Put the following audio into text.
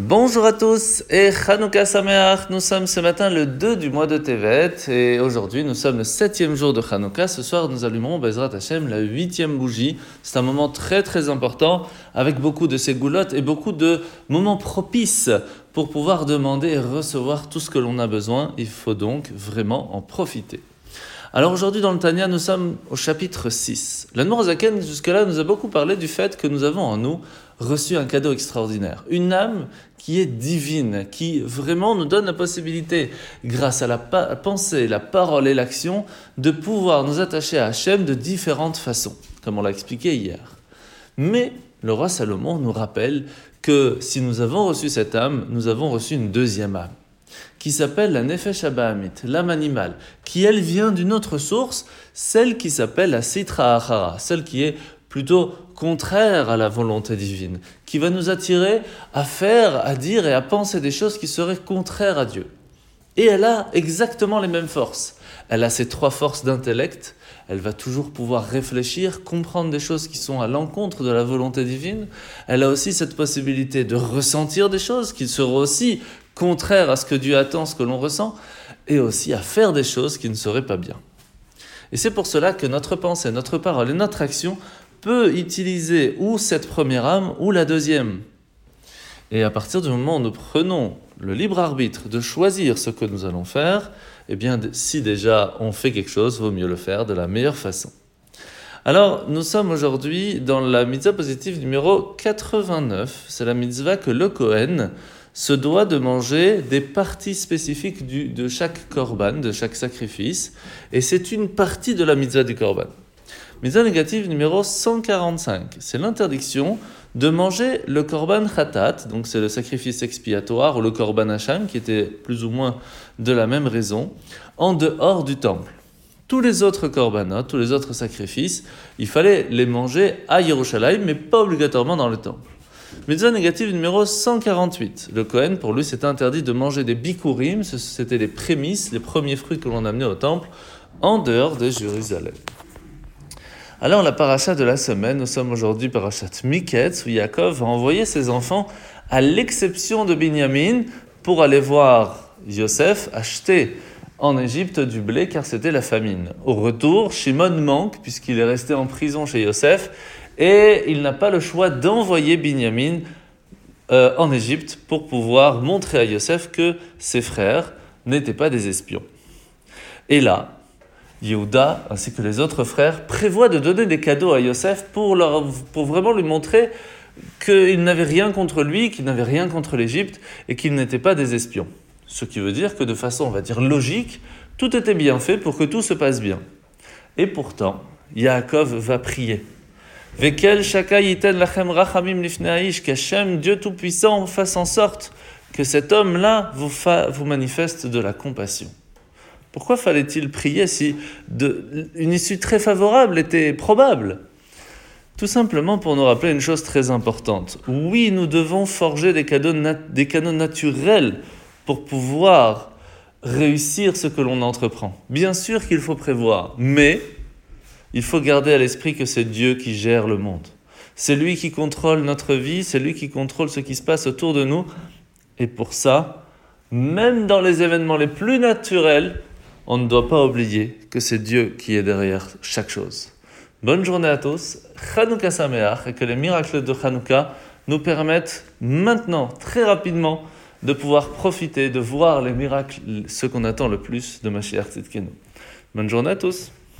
Bonjour à tous et Chanukah Sameach. Nous sommes ce matin le 2 du mois de Tevet et aujourd'hui nous sommes le septième jour de Chanukah. Ce soir nous allumerons Bezrat Hashem la huitième bougie. C'est un moment très très important avec beaucoup de ségoulottes et beaucoup de moments propices pour pouvoir demander et recevoir tout ce que l'on a besoin. Il faut donc vraiment en profiter. Alors aujourd'hui dans le Tanya nous sommes au chapitre 6. L'Anmour Zaken jusque-là nous a beaucoup parlé du fait que nous avons en nous reçu un cadeau extraordinaire, une âme qui est divine, qui vraiment nous donne la possibilité, grâce à la pensée, la parole et l'action, de pouvoir nous attacher à Hachem de différentes façons, comme on l'a expliqué hier. Mais le roi Salomon nous rappelle que si nous avons reçu cette âme, nous avons reçu une deuxième âme, qui s'appelle la Nefesh Abahamit, l'âme animale, qui elle vient d'une autre source, celle qui s'appelle la Sitra Achara, celle qui est plutôt contraire à la volonté divine, qui va nous attirer à faire, à dire et à penser des choses qui seraient contraires à Dieu. Et elle a exactement les mêmes forces. Elle a ces trois forces d'intellect, elle va toujours pouvoir réfléchir, comprendre des choses qui sont à l'encontre de la volonté divine. Elle a aussi cette possibilité de ressentir des choses qui seront aussi contraires à ce que Dieu attend, ce que l'on ressent, et aussi à faire des choses qui ne seraient pas bien. Et c'est pour cela que notre pensée, notre parole et notre action peut utiliser ou cette première âme ou la deuxième. Et à partir du moment où nous prenons le libre arbitre de choisir ce que nous allons faire, eh bien, si déjà on fait quelque chose, vaut mieux le faire de la meilleure façon. Alors, nous sommes aujourd'hui dans la mitzvah positive numéro 89. C'est la mitzvah que le Kohen se doit de manger des parties spécifiques de chaque korban, de chaque sacrifice. Et c'est une partie de la mitzvah du korban. Mitzvah négative numéro 145, c'est l'interdiction de manger le korban khatat, donc c'est le sacrifice expiatoire, ou le korban hacham, qui était plus ou moins de la même raison, en dehors du temple. Tous les autres korbanot, tous les autres sacrifices, il fallait les manger à Yerushalayim, mais pas obligatoirement dans le temple. Mitzvah négative numéro 148. Le Kohen, pour lui, c'était interdit de manger des bikurim, c'était les prémices, les premiers fruits que l'on amenait au temple, en dehors de Jérusalem. Alors la paracha de la semaine, nous sommes aujourd'hui parachat Miketz, où Yaakov a envoyé ses enfants, à l'exception de Binyamin, pour aller voir Yosef acheter en Égypte du blé car c'était la famine. Au retour, Shimon manque puisqu'il est resté en prison chez Yosef et il n'a pas le choix d'envoyer Binyamin euh, en Égypte pour pouvoir montrer à Yosef que ses frères n'étaient pas des espions. Et là, Yehuda ainsi que les autres frères prévoient de donner des cadeaux à Yosef pour, leur, pour vraiment lui montrer qu'ils n'avaient rien contre lui, qu'ils n'avaient rien contre l'Égypte et qu'ils n'étaient pas des espions. Ce qui veut dire que de façon, on va dire, logique, tout était bien fait pour que tout se passe bien. Et pourtant, Yaakov va prier. Vekel lachem rachamim qu'Hachem, Dieu Tout-Puissant, fasse en sorte que cet homme-là vous, vous manifeste de la compassion. Pourquoi fallait-il prier si une issue très favorable était probable? Tout simplement pour nous rappeler une chose très importante. Oui, nous devons forger des, des canaux naturels pour pouvoir réussir ce que l'on entreprend. Bien sûr qu'il faut prévoir, mais il faut garder à l'esprit que c'est Dieu qui gère le monde. C'est lui qui contrôle notre vie, c'est lui qui contrôle ce qui se passe autour de nous. Et pour ça, même dans les événements les plus naturels, on ne doit pas oublier que c'est Dieu qui est derrière chaque chose. Bonne journée à tous, Chanukah Sameach, et que les miracles de Chanukah nous permettent maintenant, très rapidement, de pouvoir profiter, de voir les miracles, ce qu'on attend le plus de Mashiach Tzidkenu. Bonne journée à tous